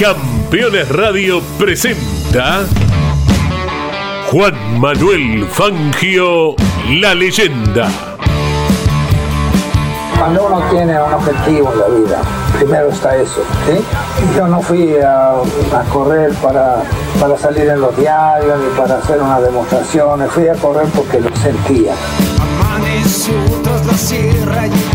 Campeones Radio presenta Juan Manuel Fangio, la leyenda. Cuando uno tiene un objetivo en la vida, primero está eso. ¿sí? Yo no fui a, a correr para, para salir en los diarios ni para hacer una demostración, fui a correr porque lo sentía. Amaneció tras la sierra y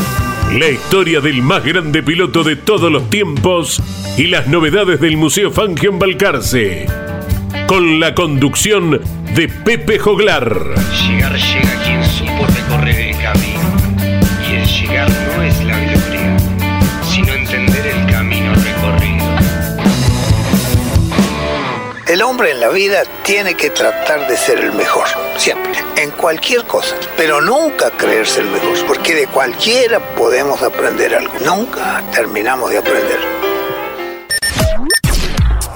La historia del más grande piloto de todos los tiempos y las novedades del Museo Fangio en Balcarce. Con la conducción de Pepe Joglar. Llegar llega quien supo recorrer el camino. Y el llegar hombre en la vida tiene que tratar de ser el mejor, siempre, en cualquier cosa, pero nunca creerse el mejor, porque de cualquiera podemos aprender algo, nunca terminamos de aprender.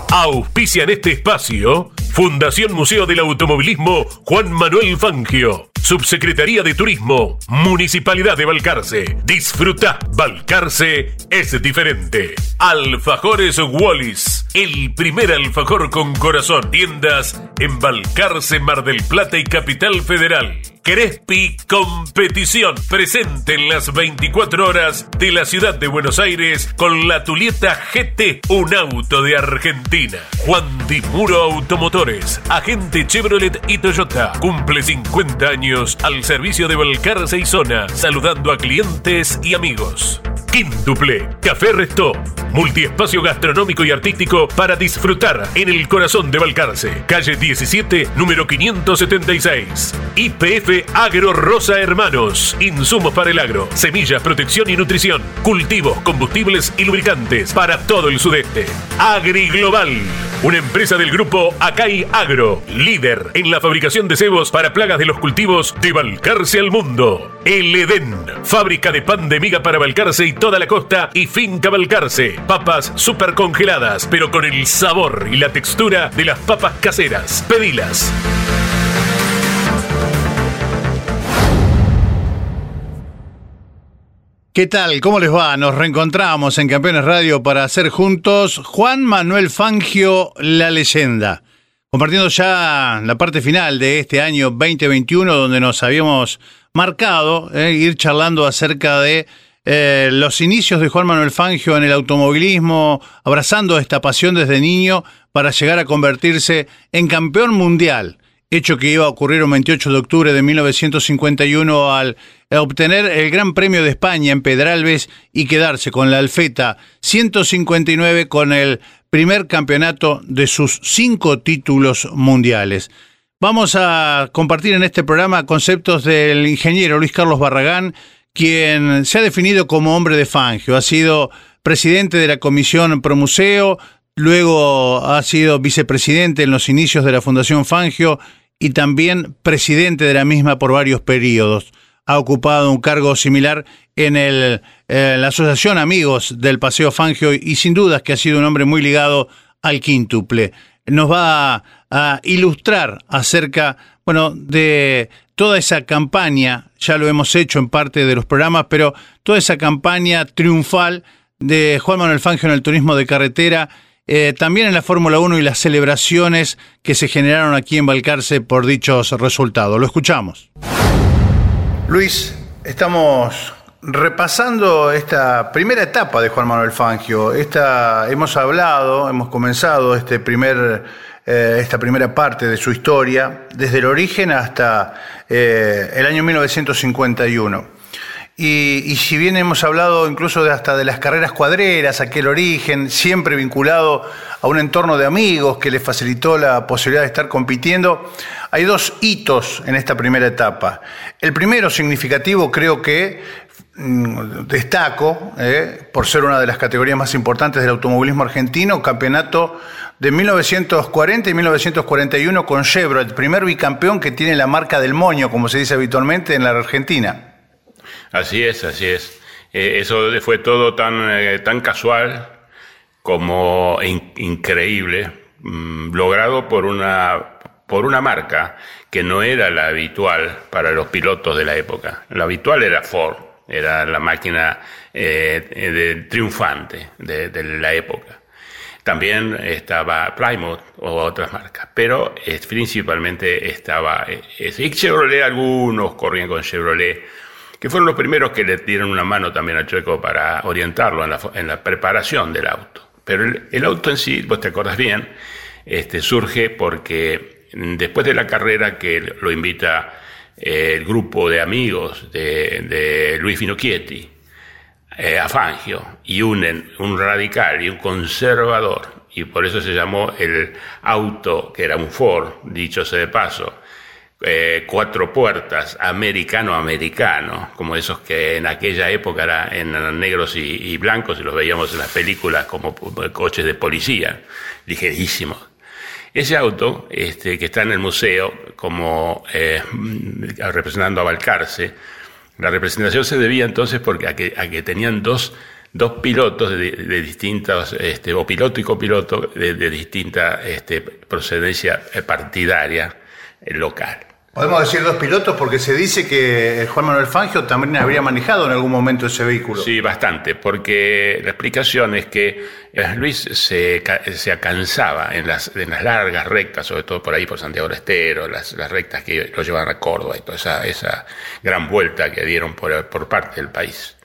Auspicia en este espacio Fundación Museo del Automovilismo Juan Manuel Fangio. Subsecretaría de Turismo, Municipalidad de Balcarce. Disfruta, Balcarce es diferente. Alfajores Wallis, el primer alfajor con corazón. Tiendas en Balcarce, Mar del Plata y Capital Federal. Crespi Competición, presente en las 24 horas de la ciudad de Buenos Aires con la Tulieta GT, un auto de Argentina. Juan Di Muro Automotores, agente Chevrolet y Toyota, cumple 50 años al servicio de Balcarce y Zona, saludando a clientes y amigos. Quíntuple, Café Resto, multiespacio gastronómico y artístico para disfrutar en el corazón de Balcarce, calle 17, número 576. IPF Agro Rosa Hermanos, insumos para el agro, semillas, protección y nutrición, cultivos, combustibles y lubricantes para todo el sudeste. Agri Global, una empresa del grupo Acai Agro, líder en la fabricación de cebos para plagas de los cultivos de Balcarce al mundo. El Edén, fábrica de pan de miga para Balcarce y toda la costa y finca Balcarce. Papas super congeladas, pero con el sabor y la textura de las papas caseras. Pedilas. ¿Qué tal? ¿Cómo les va? Nos reencontramos en Campeones Radio para hacer juntos Juan Manuel Fangio, la leyenda. Compartiendo ya la parte final de este año 2021, donde nos habíamos marcado eh, ir charlando acerca de eh, los inicios de Juan Manuel Fangio en el automovilismo, abrazando esta pasión desde niño para llegar a convertirse en campeón mundial hecho que iba a ocurrir un 28 de octubre de 1951 al obtener el Gran Premio de España en Pedralbes y quedarse con la alfeta 159 con el primer campeonato de sus cinco títulos mundiales. Vamos a compartir en este programa conceptos del ingeniero Luis Carlos Barragán, quien se ha definido como hombre de Fangio, ha sido presidente de la Comisión Promuseo, luego ha sido vicepresidente en los inicios de la Fundación Fangio y también presidente de la misma por varios periodos. Ha ocupado un cargo similar en, el, eh, la Asociación Amigos del Paseo Fangio y sin dudas que ha sido un hombre muy ligado al quíntuple. Nos va a, a ilustrar acerca, bueno, de toda esa campaña, ya lo hemos hecho en parte de los programas, pero toda esa campaña triunfal de Juan Manuel Fangio en el turismo de carretera eh, también en la Fórmula 1 y las celebraciones que se generaron aquí en Balcarce por dichos resultados. Lo escuchamos. Luis, estamos repasando esta primera etapa de Juan Manuel Fangio, esta, hemos hablado, hemos comenzado este primer, eh, esta primera parte de su historia, desde el origen hasta eh, el año 1951. Y, y, si bien hemos hablado incluso de hasta de las carreras cuadreras, aquel origen, siempre vinculado a un entorno de amigos que le facilitó la posibilidad de estar compitiendo, hay dos hitos en esta primera etapa. El primero significativo creo que mm, destaco, eh, por ser una de las categorías más importantes del automovilismo argentino, campeonato de 1940 y 1941 con Chevrolet, el primer bicampeón que tiene la marca del moño, como se dice habitualmente en la Argentina. Así es, así es. Eh, eso fue todo tan, eh, tan casual como in increíble, mmm, logrado por una, por una marca que no era la habitual para los pilotos de la época. La habitual era Ford, era la máquina eh, triunfante de, la época. También estaba Plymouth o otras marcas, pero principalmente estaba es, y Chevrolet, algunos corrían con Chevrolet, que fueron los primeros que le dieron una mano también a Chueco para orientarlo en la, en la preparación del auto. Pero el, auto en sí, vos te acordás bien, este, surge porque después de la carrera que lo invita eh, el grupo de amigos de, de Luis Finocchietti eh, a Fangio y unen un radical y un conservador, y por eso se llamó el auto, que era un Ford, dicho sea de paso, eh, cuatro puertas, americano-americano, como esos que en aquella época eran negros y, blancos y los veíamos en las películas como coches de policía, ligerísimos. Ese auto, este, que está en el museo como eh, representando a Balcarce, la representación se debía entonces porque a que, tenían dos, dos pilotos de, de distintos, este, o piloto y copiloto de, de distinta este, procedencia partidaria local. Podemos decir dos pilotos porque se dice que Juan Manuel Fangio también habría manejado en algún momento ese vehículo. Sí, bastante, porque la explicación es que Luis se, se cansaba en las, en las largas rectas, sobre todo por ahí por Santiago del Estero, las, las rectas que lo llevaban a Córdoba y toda esa, esa gran vuelta que dieron por, por parte del país,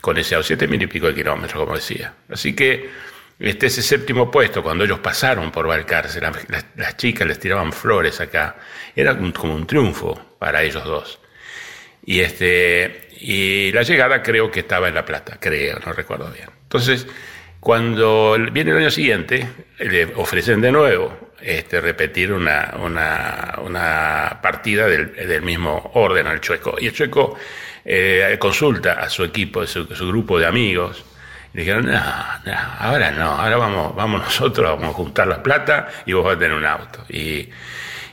con ese a siete mil y pico de kilómetros, como decía. Así que este, ese séptimo puesto, cuando ellos pasaron por Balcarce, las, chicas les tiraban flores acá, era un, como un triunfo para ellos dos. Y, este, y la llegada creo que estaba en La Plata, creo, no recuerdo bien. Entonces, cuando viene el año siguiente, le ofrecen de nuevo este, repetir una, una, una partida del, del, mismo orden al Chueco. Y el Chueco eh, consulta a su equipo, su, su grupo de amigos, dijeron, no, no, ahora no, ahora vamos, vamos nosotros, vamos a juntar la plata y vos vas a tener un auto. Y,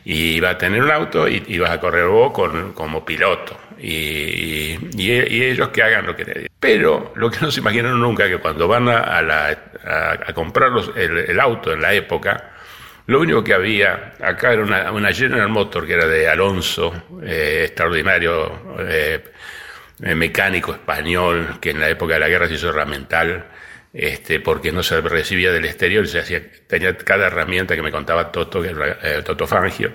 y vas a tener un auto y, vas a correr vos con, como piloto. Y, y, ellos que hagan lo que te Pero lo que no se imaginaron nunca que cuando van a, a, la, a comprar los, el, el, auto en la época, lo único que había acá era una, una General Motor que era de Alonso, eh, extraordinario eh, mecánico español que en la época de la guerra se hizo herramental, este, porque no se recibía del exterior, se hacía, tenía cada herramienta que me contaba Toto, que era, eh, Toto Fangio,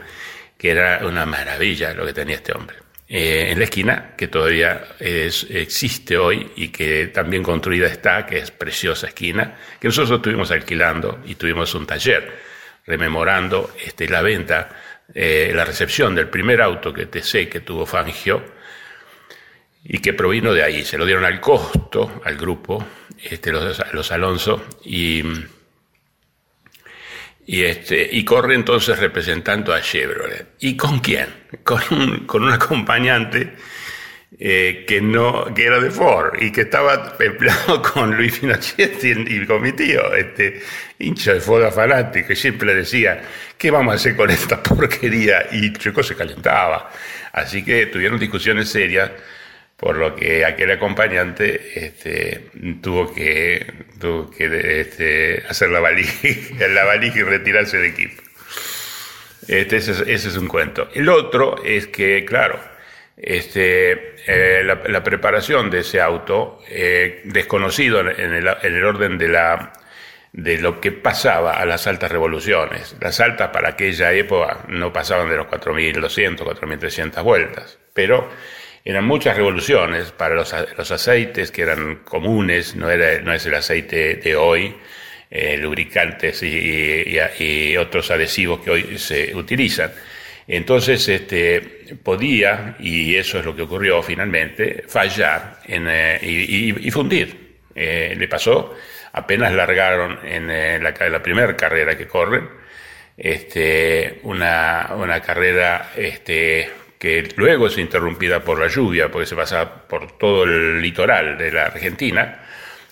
que era una maravilla lo que tenía este hombre. Eh, en la esquina, que todavía existe hoy y que también construida está, que es preciosa esquina, que nosotros estuvimos alquilando y tuvimos un taller rememorando este, la venta, eh, la recepción del primer auto que te sé que tuvo Fangio, y que provino de ahí. Se lo dieron al costo, al grupo, este, los, los Alonso, y, y, este, y corre entonces representando a Chevrolet. ¿Y con quién? Con un, con un acompañante eh, que, no, que era de Ford y que estaba empleado con Luis Finochetti y con mi tío, este hincha de Ford fanático, y siempre decía, ¿qué vamos a hacer con esta porquería? Y Checo se calentaba. Así que tuvieron discusiones serias por lo que aquel acompañante este, tuvo que, tuvo que este, hacer la valija, la valija y retirarse del equipo. Este, ese, es, ese, es, un cuento. El otro es que, claro, este, eh, la, preparación de ese auto, eh, desconocido en el, en el orden de, la, de lo que pasaba a las altas revoluciones. Las altas para aquella época no pasaban de los 4.200, 4.300 vueltas, pero eran muchas revoluciones para los, los aceites que eran comunes, no, era, no es el aceite de hoy, eh, lubricantes y, otros adhesivos que hoy se utilizan. Entonces, este, podía, y eso es lo que ocurrió finalmente, fallar en, eh, y, fundir. Eh, le pasó, apenas largaron en la, la primera carrera que corren, este, una, una carrera este, que luego es interrumpida por la lluvia, porque se pasa por todo el litoral de la Argentina,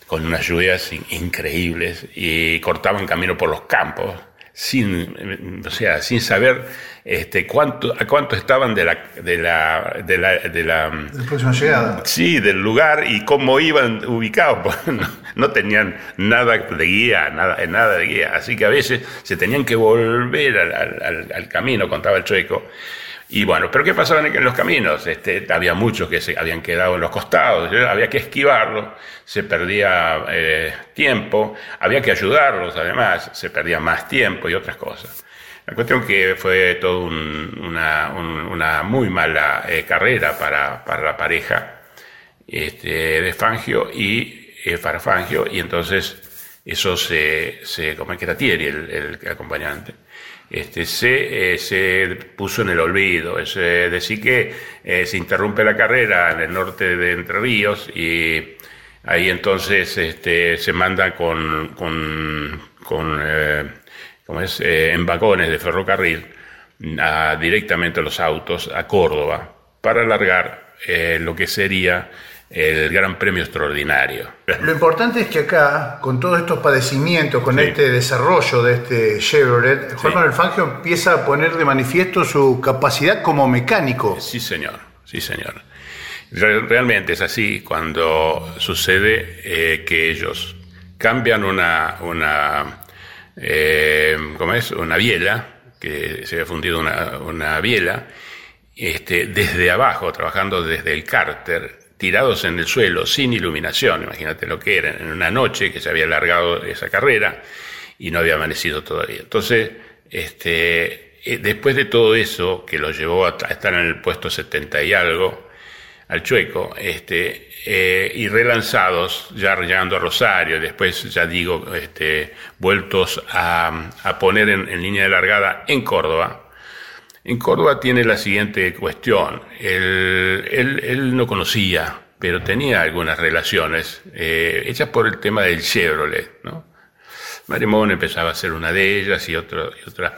con unas lluvias increíbles y cortaban camino por los campos sin o sea sin saber este cuánto a cuánto estaban de la de la de la de la, próxima llegada. Sí del lugar y cómo iban ubicados pues, no, tenían nada de guía nada nada de guía. Así que a veces se tenían que volver al, al, al camino contaba el chueco. Y bueno, pero ¿qué pasaba en los caminos? Este, había muchos que se habían quedado en los costados, había que esquivarlos, se perdía eh, tiempo, había que ayudarlos además, se perdía más tiempo y otras cosas. La cuestión que fue toda una, una, muy mala eh, carrera para, para, la pareja este, de Fangio y eh, para Fangio, y entonces eso se, se como que era Thierry el, el acompañante este, se, eh, se puso en el olvido. Es decir, que eh, se interrumpe la carrera en el norte de Entre Ríos y ahí entonces este, se manda con, con, con eh, es? en vagones de ferrocarril a, directamente a los autos a Córdoba para alargar lo que sería el Gran Premio Extraordinario. Lo importante es que acá, con todos estos padecimientos, con este desarrollo de este Chevrolet, Juan Manuel Fangio empieza a poner de manifiesto su capacidad como mecánico. Sí, señor, sí, señor. Realmente es así cuando sucede eh, que ellos cambian una, una, eh, ¿cómo es? una biela, que se ha fundido una, una biela, este, desde abajo, trabajando desde el cárter, tirados en el suelo, sin iluminación, imagínate lo que era, en una noche que se había alargado esa carrera y no había amanecido todavía. Entonces, este, eh, después de todo eso, que lo llevó a estar en el puesto 70 y algo, al Chueco, este, eh, y relanzados, ya llegando a Rosario, después, ya digo, este, vueltos a, a poner en, en línea de largada en Córdoba, en Córdoba tiene la siguiente cuestión. Él, no conocía, pero tenía algunas relaciones eh, hechas por el tema del Chevrolet. ¿no? Maremón empezaba a ser una de ellas y, otras,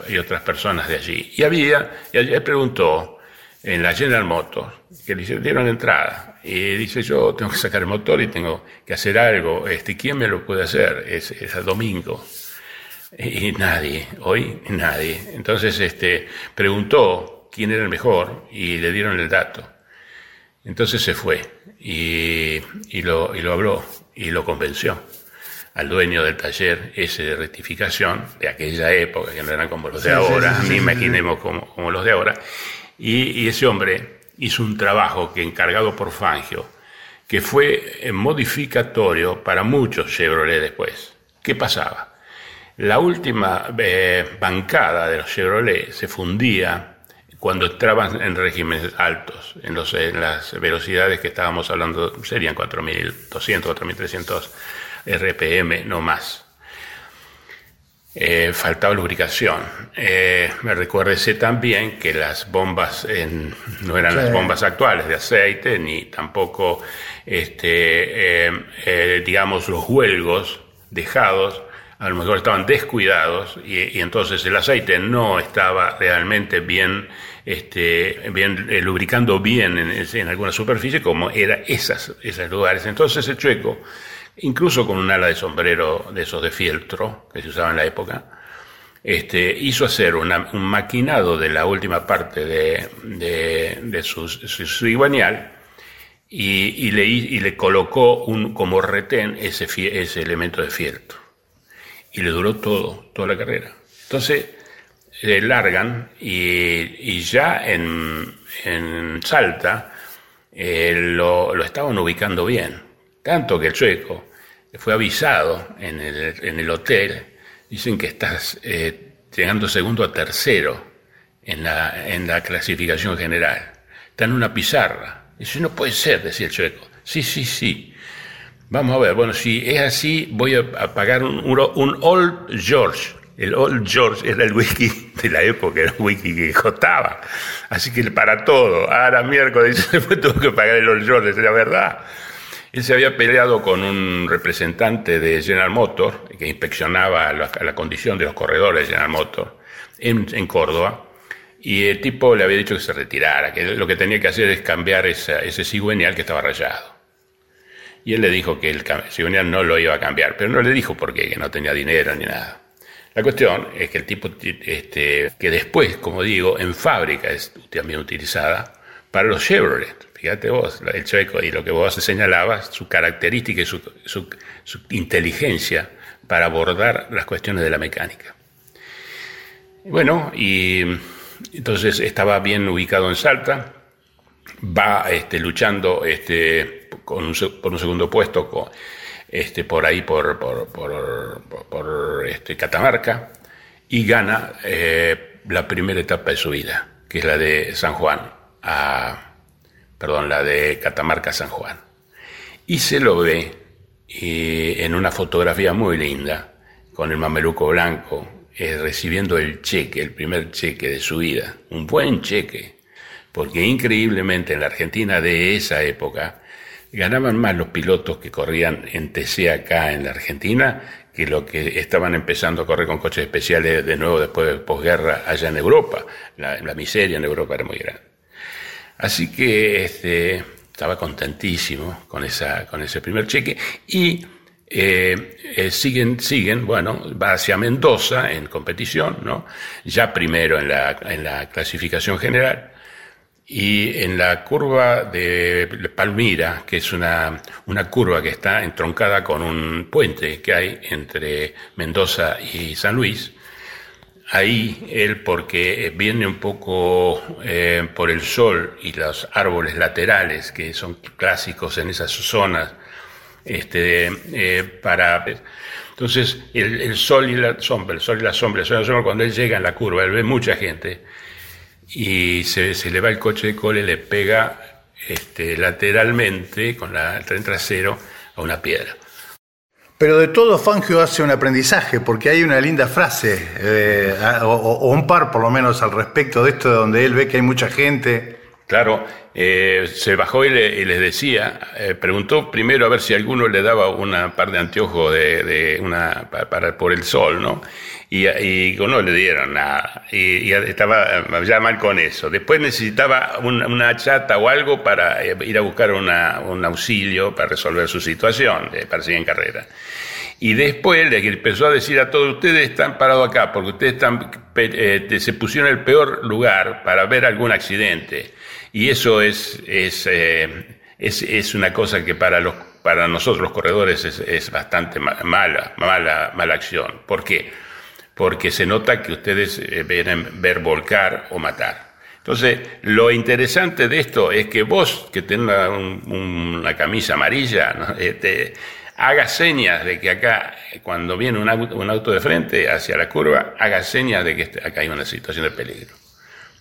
y otras personas de allí. Y había, y él preguntó en la General Motors, que le dieron entrada. Y dice, yo tengo que sacar el motor y tengo que hacer algo. Este, ¿Quién me lo puede hacer? Es, es el domingo. Y nadie, hoy nadie. Entonces este, preguntó quién era el mejor y le dieron el dato. Entonces se fue y, y, lo, y lo habló y lo convenció al dueño del taller ese de rectificación de aquella época, que no eran como los de ahora, ni imaginemos como, como, los de ahora. Y, y, ese hombre hizo un trabajo que encargado por Fangio, que fue modificatorio para muchos Chevrolet después. ¿Qué pasaba? La última eh, bancada de los Chevrolet se fundía cuando entraban en regímenes altos, en, los, en las velocidades que estábamos hablando, serían 4.200, 4.300 RPM, no más. Eh, faltaba lubricación. Eh, me recuérdese también que las bombas no eran las bombas actuales de aceite, ni tampoco, este, eh, digamos, los huelgos dejados a lo mejor estaban descuidados y, entonces el aceite no estaba realmente bien, este, bien lubricando bien en, en, alguna superficie como era esas, esos lugares. Entonces el chueco, incluso con un ala de sombrero de esos de fieltro que se usaba en la época, este, hizo hacer un maquinado de la última parte de, su, su, iguanial y, le, y le colocó un, como retén ese, ese elemento de fieltro y le duró todo, toda la carrera. Entonces, le largan y, ya en, Salta eh, lo, estaban ubicando bien. Tanto que el sueco fue avisado en el, en el hotel, dicen que estás eh, llegando segundo a tercero en la, en la clasificación general. Está en una pizarra, Dice, no puede ser, decía el chueco. Sí, sí, sí. Vamos a ver, bueno, si es así, voy a, pagar un, un, Old George. El Old George era el whisky de la época, era un whisky que costaba. Así que para todo, ahora miércoles después tuvo que pagar el Old George, la verdad. Él se había peleado con un representante de General Motors, que inspeccionaba la, condición de los corredores de General Motors, en, Córdoba, y el tipo le había dicho que se retirara, que lo que tenía que hacer es cambiar ese cigüeñal que estaba rayado. Y él le dijo que el cigüeñal no lo iba a cambiar, pero no le dijo por qué, que no tenía dinero ni nada. La cuestión es que el tipo, este, que después, como digo, en fábrica es también utilizada para los Chevrolet. Fíjate vos, el chueco y lo que vos señalabas, su característica y su, inteligencia para abordar las cuestiones de la mecánica. Bueno, y entonces estaba bien ubicado en Salta, va este, luchando este, con un, por un segundo puesto este, por ahí, por, por, este, Catamarca, y gana eh, la primera etapa de su vida, que es la de San Juan, perdón, la de Catamarca San Juan. Y se lo ve en una fotografía muy linda, con el mameluco blanco, eh, recibiendo el cheque, el primer cheque de su vida, un buen cheque, porque increíblemente en la Argentina de esa época ganaban más los pilotos que corrían en TC acá en la Argentina que lo que estaban empezando a correr con coches especiales de nuevo después de posguerra allá en Europa. La, miseria en Europa era muy grande. Así que este, estaba contentísimo con, esa, con ese primer cheque y eh, eh, siguen, siguen, bueno, va hacia Mendoza en competición, ¿no? Ya primero en la, en la clasificación general. Y en la curva de Palmira, que es una, una curva que está entroncada con un puente que hay entre Mendoza y San Luis, ahí él, porque viene un poco eh, por el sol y los árboles laterales que son clásicos en esas zonas, este, eh, para... Entonces, el, sol y la sombra, el sol y la sombra, el sol y la sombra, cuando él llega en la curva, él ve mucha gente y se, se le va el coche de cole, le pega este, lateralmente con el tren trasero a una piedra. Pero de todo Fangio hace un aprendizaje, porque hay una linda frase, eh, o, un par por lo menos al respecto de esto, donde él ve que hay mucha gente Claro, eh, se bajó y, les decía, eh, preguntó primero a ver si alguno le daba una par de anteojos de, una, para, por el sol, ¿no? Y, y no le dieron nada. Y, estaba ya mal con eso. Después necesitaba una, chata o algo para eh, ir a buscar un auxilio para resolver su situación, para seguir en carrera. Y después le empezó a decir a todos, ustedes están parados acá porque ustedes están, se pusieron en el peor lugar para ver algún accidente. Y eso es, es, eh, es, es una cosa que para, los, para nosotros los corredores es, es bastante mala, mala, mala acción. ¿Por qué? Porque se nota que ustedes eh, ven ver volcar o matar. Entonces, lo interesante de esto es que vos, que tengas una camisa amarilla, ¿no? este, haga señas de que acá, cuando viene un auto, un auto de frente hacia la curva, haga señas de que este, acá hay una situación de peligro.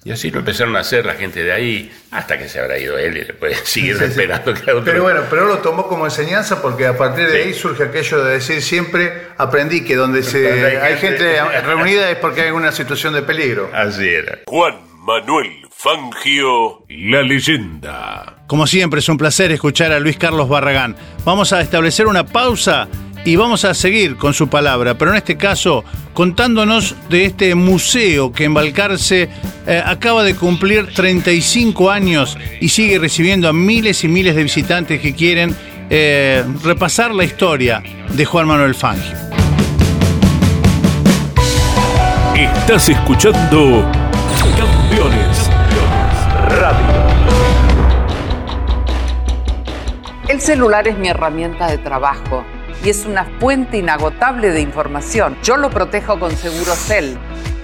Y así lo empezaron a hacer la gente de ahí, hasta que se habrá ido él y después seguir esperando que otro. Pero bueno, pero lo tomó como enseñanza porque a partir de ahí surge aquello de decir siempre, aprendí que donde se, hay, gente, reunida es porque hay alguna situación de peligro. Así era. Juan Manuel Fangio, la leyenda. Como siempre, es un placer escuchar a Luis Carlos Barragán. Vamos a establecer una pausa y vamos a seguir con su palabra, pero en este caso contándonos de este museo que en Balcarce eh, acaba de cumplir 35 años y sigue recibiendo a miles y miles de visitantes que quieren eh, repasar la historia de Juan Manuel Fangio. Estás escuchando El celular es mi herramienta de trabajo y es una fuente inagotable de información. Yo lo protejo con Segurocel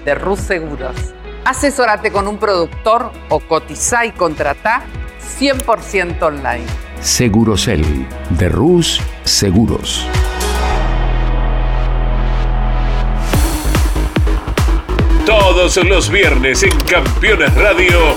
de Rus Seguros. Asesórate con un productor o cotiza y contrata 100% online. Segurocel de Rus Seguros. Todos los viernes en Campeones Radio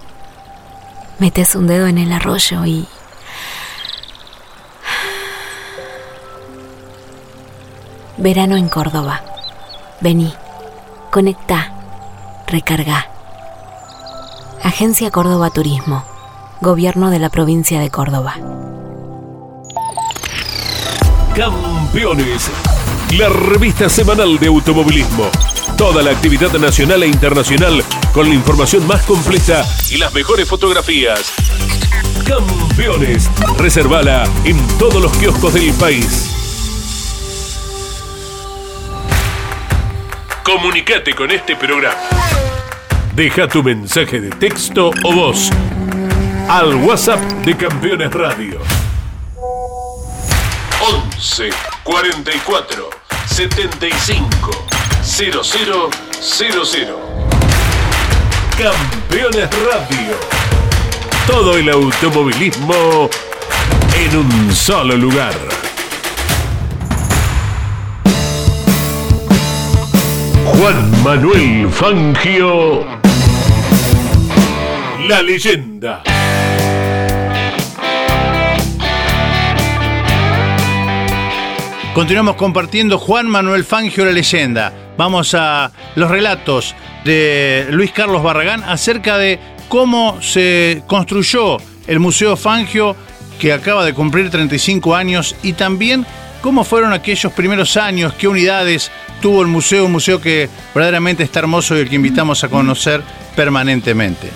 metes un dedo en el arroyo y... Verano en Córdoba. Vení, conecta, recarga. Agencia Córdoba Turismo. Gobierno de la provincia de Córdoba. Campeones, la revista semanal de automovilismo. Toda la actividad nacional e internacional con la información más completa y las mejores fotografías. Campeones, reservala en todos los kioscos del país. Comunicate con este programa. Deja tu mensaje de texto o voz al WhatsApp de Campeones Radio. 11 44 75 0000. Campeones Radio. Todo el automovilismo en un solo lugar. Juan Manuel Fangio. La leyenda. Continuamos compartiendo Juan Manuel Fangio, la leyenda. Vamos a los relatos de Luis Carlos Barragán acerca de cómo se construyó el Museo Fangio, que acaba de cumplir 35 años, y también cómo fueron aquellos primeros años, qué unidades tuvo el museo, un museo que verdaderamente está hermoso y el que invitamos a conocer permanentemente.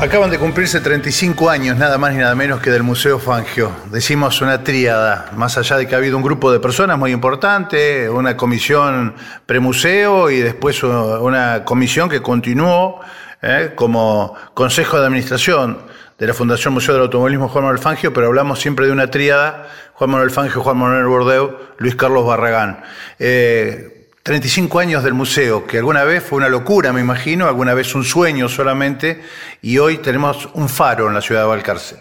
Acaban de cumplirse 35 años, nada más ni nada menos que del Museo Fangio. Decimos una tríada, más allá de que ha habido un grupo de personas muy importante, una comisión premuseo y después una comisión que continuó eh, como Consejo de Administración de la Fundación Museo del Automovilismo Juan Manuel Fangio, pero hablamos siempre de una tríada, Juan Manuel Fangio, Juan Manuel Bordeu, Luis Carlos Barragán. Eh, 35 años del museo, que alguna vez fue una locura, me imagino, alguna vez un sueño solamente, y hoy tenemos un faro en la ciudad de Valcarce.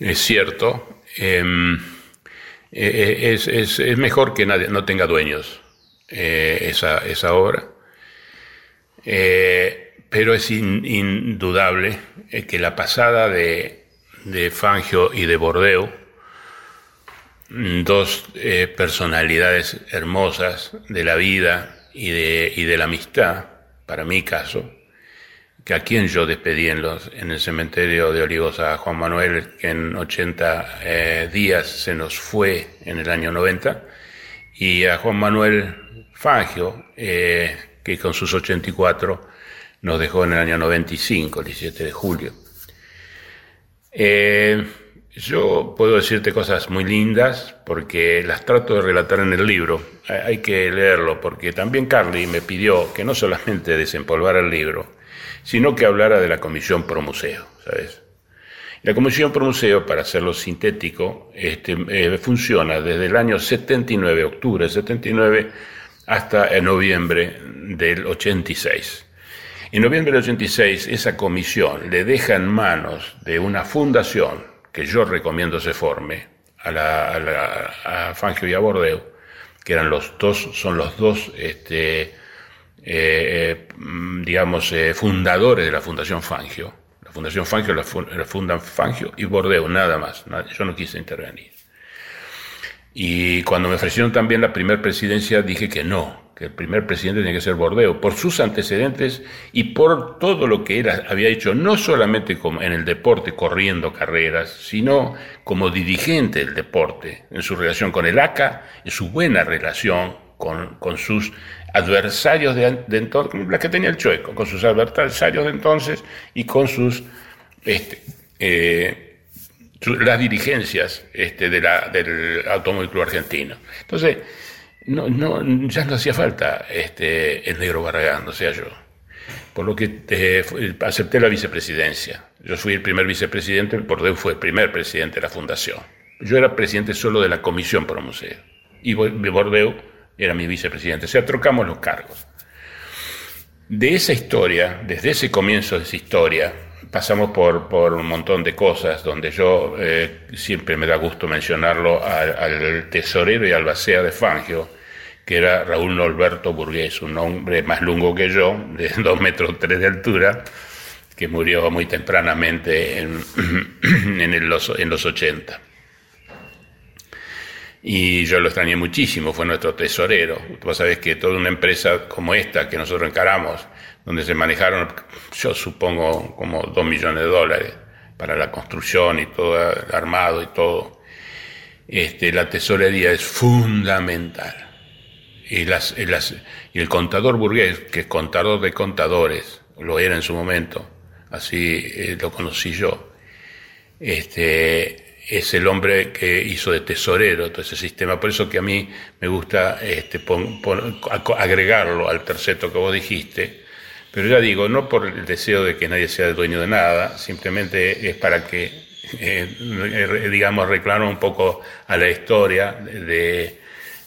Es cierto. Em, eh, es, es, mejor que nadie, no tenga dueños eh, esa, esa, obra. Eh, pero es in, indudable que la pasada de, de Fangio y de Bordeu, dos eh, personalidades hermosas de la vida y de, y de la amistad, para mi caso, que a quien yo despedí en, los, en el cementerio de Olivos a Juan Manuel, que en 80 eh, días se nos fue en el año 90, y a Juan Manuel Fangio, eh, que con sus 84 nos dejó en el año 95, el 17 de julio. Yo puedo decirte cosas muy lindas porque las trato de relatar en el libro. Hay que leerlo porque también Carly me pidió que no solamente desempolvara el libro, sino que hablara de la Comisión Pro Museo, ¿sabes? La Comisión Pro Museo, para hacerlo sintético, este, eh, funciona desde el año 79, octubre del 79, hasta el noviembre del 86. En noviembre del 86, esa comisión le deja en manos de una fundación que yo recomiendo se forme a, la, a, la, a Fangio y a Bordeu, que eran los dos, son los dos, este, eh, eh, digamos, eh, fundadores de la Fundación Fangio. La Fundación Fangio la, fundan Fangio y Bordeu, nada más. Yo no quise intervenir. Y cuando me ofrecieron también la primera presidencia, dije que no, que el primer presidente tenía que ser Bordeo, por sus antecedentes y por todo lo que él había hecho, no solamente como en el deporte corriendo carreras, sino como dirigente del deporte, en su relación con el ACA, en su buena relación con, con sus adversarios de, de, entonces, la que tenía el Chueco, con sus adversarios de entonces y con sus este, eh, las dirigencias este, de la, del Automóvil Club Argentino. Entonces, no, no, ya no hacía falta este, el negro Barragán, o sea yo. por lo que eh, acepté la vicepresidencia. Yo fui el primer vicepresidente, Bordeaux fue el primer presidente de la fundación. Yo era presidente solo de la comisión pro museo y Bo- Bordeaux era mi vicepresidente. O sea, trocamos los cargos. De esa historia, desde ese comienzo de esa historia, pasamos por, por un montón de cosas donde yo eh, siempre me da gusto mencionarlo al, al tesorero y albacea de Fangio, que era Raúl Norberto Burgués, un hombre más lungo que yo, de dos metros tres de altura, que murió muy tempranamente en, en, en los 80. Y yo lo extrañé muchísimo, fue nuestro tesorero. Vos sabés que toda una empresa como esta que nosotros encaramos, donde se manejaron, yo supongo, como dos millones de dólares para la construcción y todo el armado y todo, este, la tesorería es fundamental. Y, las, y las- y el contador burgués, que es contador de contadores, lo era en su momento, así eh, lo conocí yo, este, es el hombre que hizo de tesorero todo ese sistema. Por eso que a mí me gusta este, agregarlo al terceto que vos dijiste. Pero ya digo, no por el deseo de que nadie sea dueño de nada, simplemente es para que, eh, eh, digamos, reclamar un poco a la historia de,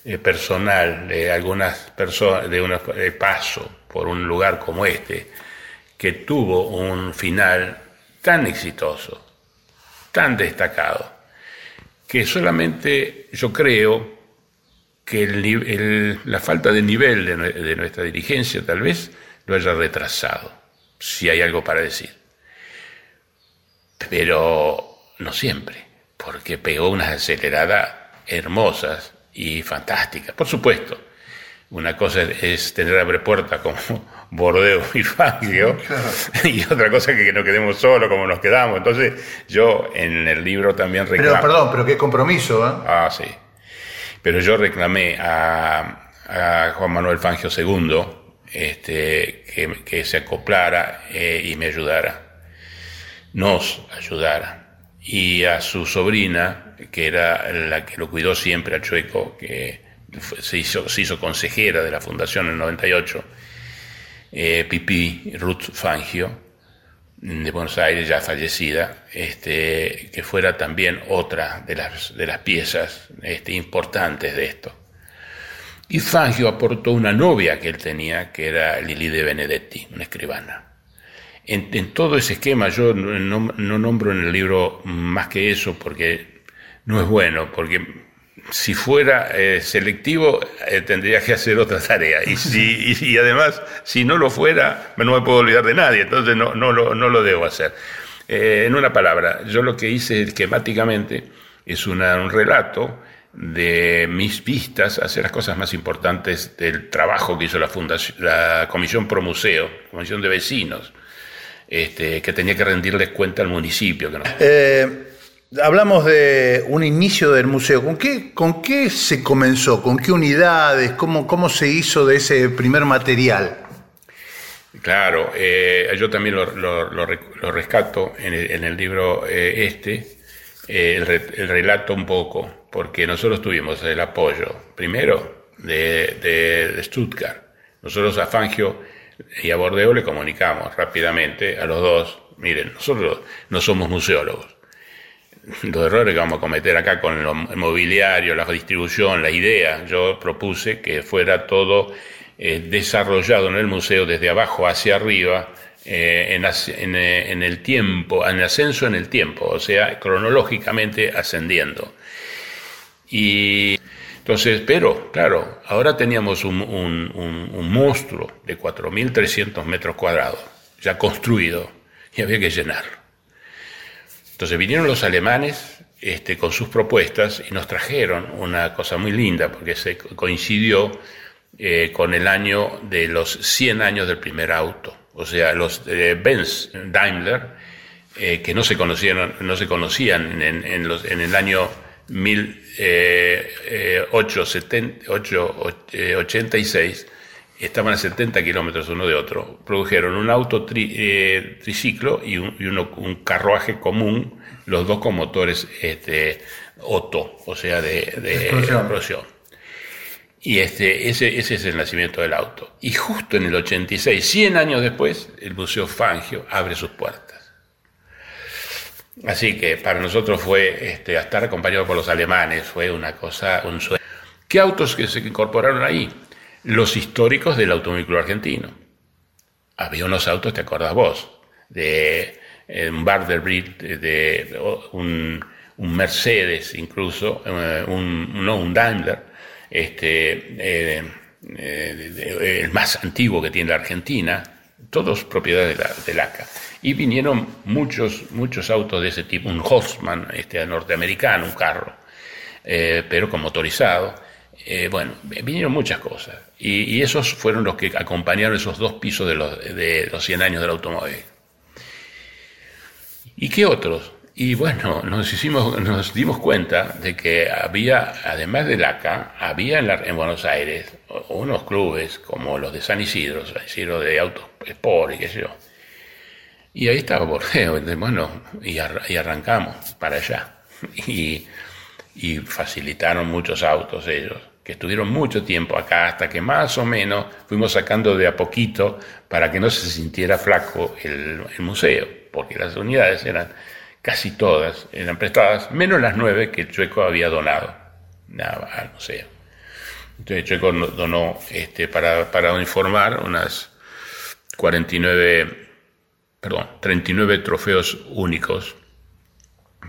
eh, personal de algunas personas, de un paso por un lugar como este, que tuvo un final tan exitoso, tan destacado, que solamente yo creo que la falta de nivel de, de nuestra dirigencia tal vez lo haya retrasado, si hay algo para decir. Pero no siempre, porque pegó unas aceleradas hermosas y fantásticas. Por supuesto, una cosa es tener abre puerta como Bordeaux y Fangio, y otra cosa que no quedemos solos como nos quedamos. Entonces, yo en el libro también Pero, reclamo. perdón, pero qué compromiso, ¿eh? Ah, sí. Pero yo reclamé a, a Juan Manuel Fangio II este, que, que se acoplara eh, y me ayudara, nos ayudara. Y a su sobrina, que era la que lo cuidó siempre, a Chueco, que se hizo, se hizo consejera de la fundación en el 98, eh, Ruth Fangio, de Buenos Aires, ya fallecida, este, que fuera también otra de las, de las piezas este, importantes de esto. Y Fangio aportó una novia que él tenía, que era Lili de Benedetti, una escribana. En, en todo ese esquema yo no- no nombro en el libro más que eso porque no es bueno, porque si fuera eh, selectivo eh, tendría que hacer otra tarea y, si, y, y además si no lo fuera no me puedo olvidar de nadie, entonces no, no, lo, no lo debo hacer. Eh, en una palabra, yo lo que hice esquemáticamente es una- un relato de mis vistas hacia las cosas más importantes del trabajo que hizo la fundación, la Comisión Pro Museo, Comisión de Vecinos, este, que tenía que rendirles cuenta al municipio. Que no- Eh, hablamos de un inicio del museo. ¿Con qué, ¿Con qué se comenzó? ¿Con qué unidades? ¿Cómo, se hizo de ese primer material? Claro, eh, yo también lo, lo- lo rescato en el, libro eh, este, eh, el, re- el relato un poco, porque nosotros tuvimos el apoyo, primero, de, de- de Stuttgart. Nosotros a Fangio y a Bordeaux le comunicamos rápidamente a los dos, miren, nosotros no somos museólogos. Los errores que vamos a cometer acá con el mobiliario, la distribución, la idea, yo propuse que fuera todo eh, desarrollado en el museo desde abajo hacia arriba, eh, eh, en el tiempo, en ascenso en el tiempo, o sea, cronológicamente ascendiendo. Y entonces, pero, claro, ahora teníamos un, un- un- un monstruo de 4.300 metros cuadrados, ya construido, y había que llenarlo. Entonces vinieron los alemanes este, con sus propuestas y nos trajeron una cosa muy linda, porque se co- coincidió eh, con el año de los 100 años del primer auto. O sea, los eh, Benz Daimler, eh, que no se conocían, no se conocían en, en los- en el año eh, 1886, estaban a 70 kilómetros uno de otro, produjeron un auto tri- eh, triciclo y, un, y uno- un carruaje común, los dos con motores este, Otto, o sea, de, de Explosión. explosión. Y este, ese, ese es el nacimiento del auto. Y justo en el 86, 100 años después, el Museo Fangio abre sus puertas. Así que para nosotros fue este, estar acompañado por los alemanes, fue una cosa, un sueño. ¿Qué autos que se incorporaron ahí? Los históricos del automóvil argentino. Había unos autos, ¿te acordás vos? De eh, un Barderbrit, de, de un, Mercedes incluso, eh, un, no, un Daimler, este, eh, el más antiguo que tiene la Argentina, todos propiedad de la, ACA. Y vinieron muchos, muchos autos de ese tipo, un Horseman este, norteamericano, un carro, pero con motorizado. Bueno, vinieron muchas cosas. Y, y, esos fueron los que acompañaron esos dos pisos de los, de los 100 años del automóvil. ¿Y qué otros? Y bueno, nos, hicimos, nos dimos cuenta de que había, además del ACA, había en, en, Buenos Aires unos clubes como los de San Isidro, San Isidro de Autos Sport y qué sé yo. Y ahí estaba Borgeo, bueno, y, y arrancamos para allá. Y, y facilitaron muchos autos ellos, estuvieron mucho tiempo acá hasta que más o menos fuimos sacando de a poquito para que no se sintiera flaco el, el museo, porque las unidades eran casi todas eran prestadas, menos las nueve que el Chueco había donado al museo. Entonces Chueco donó este, para, para unas 49, perdón, 39 trofeos únicos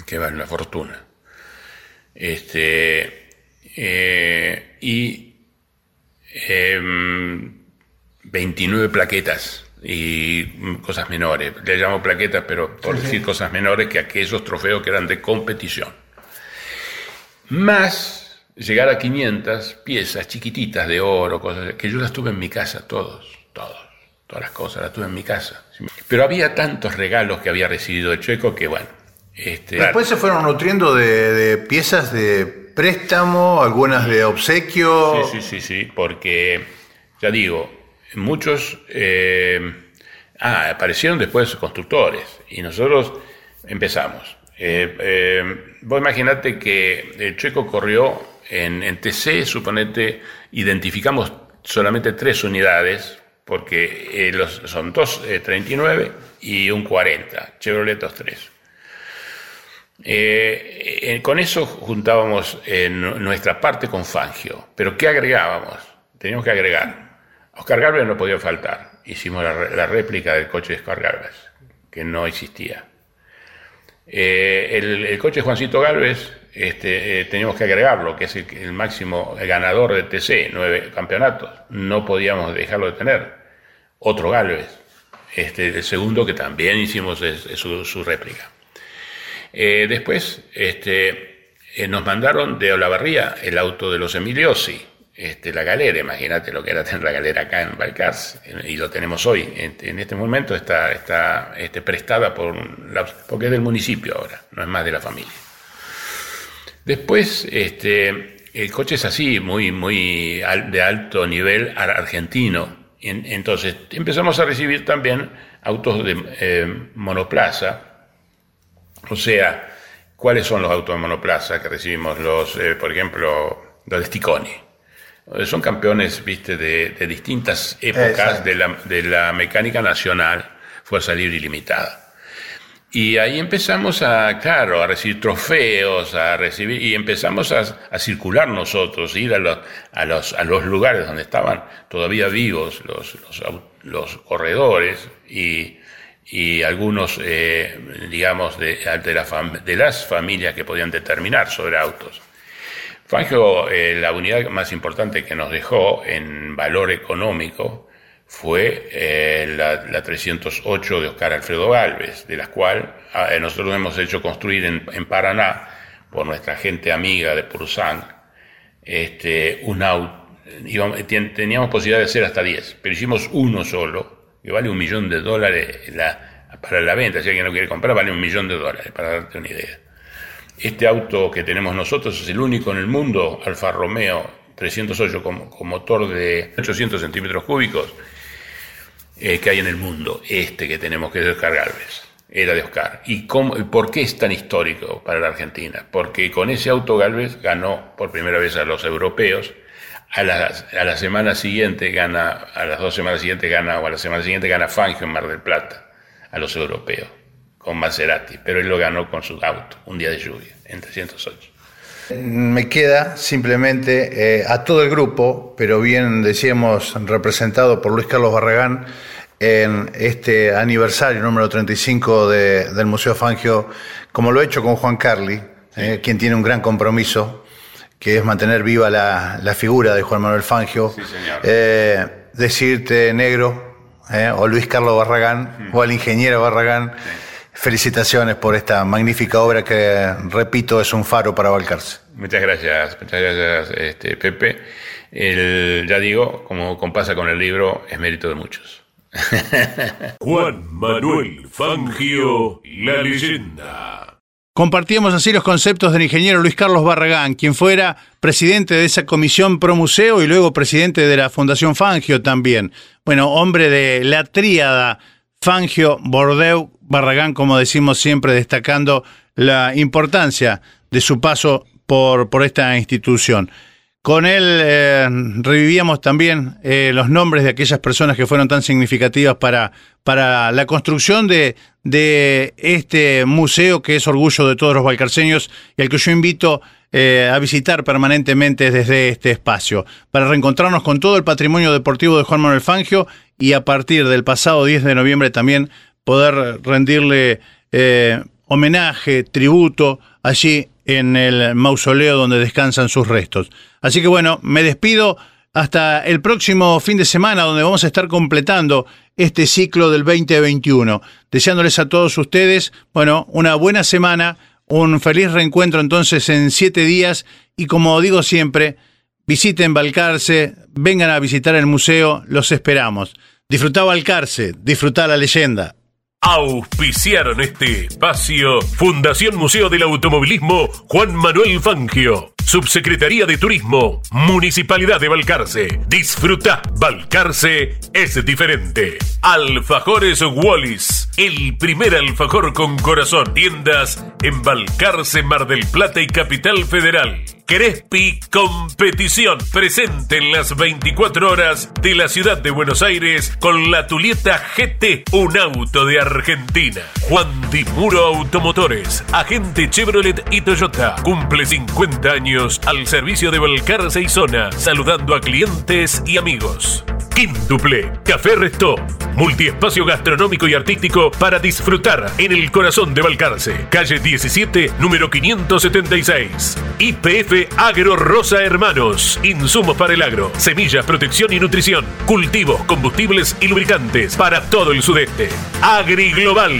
que valen la fortuna. Este, eh, y eh, 29 plaquetas y cosas menores. Le llamo plaquetas, pero por sí, decir sí. cosas menores que aquellos trofeos que eran de competición. Más llegar a 500 piezas chiquititas de oro, cosas que yo las tuve en mi casa, todos, todos, todas las cosas las tuve en mi casa. Pero había tantos regalos que había recibido el Chueco que bueno. Este, Después se fueron nutriendo de, de piezas de préstamo, algunas de obsequio. Sí, sí, sí, sí, porque ya digo, muchos eh, ah, aparecieron después constructores y nosotros empezamos. Eh, eh, vos imaginate que el Checo corrió en, en, TC, suponete, identificamos solamente tres unidades, porque los, son dos 39 y un 40, Chevrolet 3. Con eso juntábamos nuestra parte con Fangio, pero ¿qué agregábamos? Teníamos que agregar Oscar Galvez no podía faltar. Hicimos la, la réplica del coche de Oscar Galvez, que no existía. Eh, el, coche de Juancito Galvez este, eh, teníamos que agregarlo, que es el, máximo ganador de TC, nueve campeonatos. No podíamos dejarlo de tener. Otro Galvez. Este, el segundo que también hicimos es, su, réplica. Eh, después este, eh, nos mandaron de Olavarría el auto de los Emiliosi, este, la galera, imagínate lo que era tener la galera acá en Balcars, y lo tenemos hoy. En, este momento está, este, prestada por porque es del municipio ahora, no es más de la familia. Después, el coche es así, muy, muy de alto nivel argentino. En, entonces, empezamos a recibir también autos de eh, monoplaza, o sea, ¿cuáles son los autos de monoplaza que recibimos? Los, eh, por ejemplo, los de Sticoni son campeones, viste, de, de distintas épocas de la, de la, mecánica nacional, Fuerza Libre Ilimitada. Y ahí empezamos a, claro, a recibir trofeos, a recibir, y empezamos a, a circular nosotros, ir a los, a, los, a los lugares donde estaban todavía vivos los, los, los corredores y, y algunos, eh, digamos, de, de, la de las familias que podían determinar sobre autos. Fangio, eh, la unidad más importante que nos dejó en valor económico fue eh, la, la, 308 de Oscar Alfredo Galvez, de la cual eh, nosotros hemos hecho construir en, en, Paraná, por nuestra gente amiga de Pursang, este, un auto. Teníamos posibilidad de hacer hasta 10, pero hicimos uno solo, que vale un millón de dólares la, para la venta. Si alguien no quiere comprar, vale un millón de dólares, para darte una idea. Este auto que tenemos nosotros es el único en el mundo, Alfa Romeo 308 con, con motor de 800 centímetros cúbicos eh, que hay en el mundo. Este que tenemos, que es de Oscar Galvez, era de Oscar. ¿Y cómo, por qué es tan histórico para la Argentina? Porque con ese auto Galvez ganó por primera vez a los europeos, A la, a la semana siguiente gana, a las dos semanas siguientes gana, o a la semana siguiente gana Fangio en Mar del Plata, a los europeos, con Maserati, pero él lo ganó con su auto, un día de lluvia, en 308. Me queda simplemente eh, a todo el grupo, pero bien decíamos representado por Luis Carlos Barragán, en este aniversario número 35 de- del Museo Fangio, como lo he hecho con Juan Carli, eh, quien tiene un gran compromiso, que es mantener viva la, la figura de Juan Manuel Fangio. Eh, decirte negro, eh, o Luis Carlos Barragán, o al ingeniero Barragán, felicitaciones por esta magnífica obra que, repito, es un faro para Balcarce. Muchas gracias, muchas gracias, este, Pepe. El, ya digo, como compasa con el libro, es mérito de muchos. Juan Manuel Fangio, la leyenda. Compartíamos así los conceptos del ingeniero Luis Carlos Barragán, quien fuera presidente de esa comisión pro museo y luego presidente de la Fundación Fangio también. Bueno, hombre de la tríada Fangio, Bordeaux, Barragán, como decimos siempre, destacando la importancia de su paso por, por esta institución. Con él eh, revivíamos también eh, los nombres de aquellas personas que fueron tan significativas para, para la construcción de, este museo que es orgullo de todos los balcarceños y al que yo invito eh, a visitar permanentemente desde este espacio, para reencontrarnos con todo el patrimonio deportivo de Juan Manuel Fangio y a partir del pasado 10 de noviembre también poder rendirle homenaje, tributo allí en el mausoleo donde descansan sus restos. Así que bueno, me despido hasta el próximo fin de semana donde vamos a estar completando este ciclo del 2021. Deseándoles a todos ustedes, bueno, una buena semana, un feliz reencuentro entonces en siete días y como digo siempre, visiten Balcarce, vengan a visitar el museo, los esperamos. Disfrutá Balcarce, disfrutá la leyenda. Auspiciaron este espacio Fundación Museo del Automovilismo Juan Manuel Fangio, Subsecretaría de Turismo, Municipalidad de Balcarce. Disfruta, Balcarce es diferente. Alfajores Wallis, el primer alfajor con corazón. Tiendas en Balcarce, Mar del Plata y Capital Federal. Crespi Competición, presente en las 24 horas de la ciudad de Buenos Aires con la Tulieta GT, un auto de Argentina. Juan Di Muro Automotores, agente Chevrolet y Toyota, cumple 50 años al servicio de Balcarce y Zona, saludando a clientes y amigos. Quíntuple, Café Resto, multiespacio gastronómico y artístico para disfrutar en el corazón de Balcarce, calle 17, número 576. IPF Agro Rosa Hermanos, insumos para el agro, semillas, protección y nutrición, cultivos, combustibles y lubricantes para todo el sudeste. Agri Global,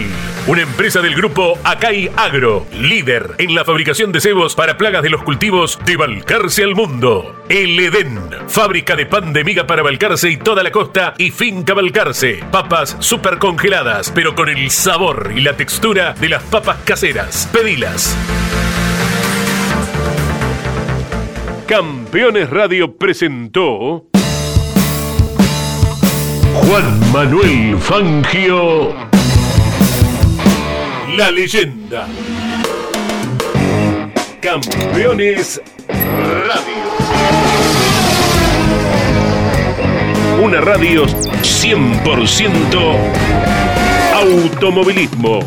una empresa del grupo Acai Agro, líder en la fabricación de cebos para plagas de los cultivos de Balcarce al mundo. El Edén, fábrica de pan de miga para Balcarce y toda la costa y finca Balcarce. Papas super congeladas, pero con el sabor y la textura de las papas caseras. Pedilas. Campeones Radio presentó Juan Manuel Fangio, la leyenda. Campeones Radio. Una radio 100% automovilismo.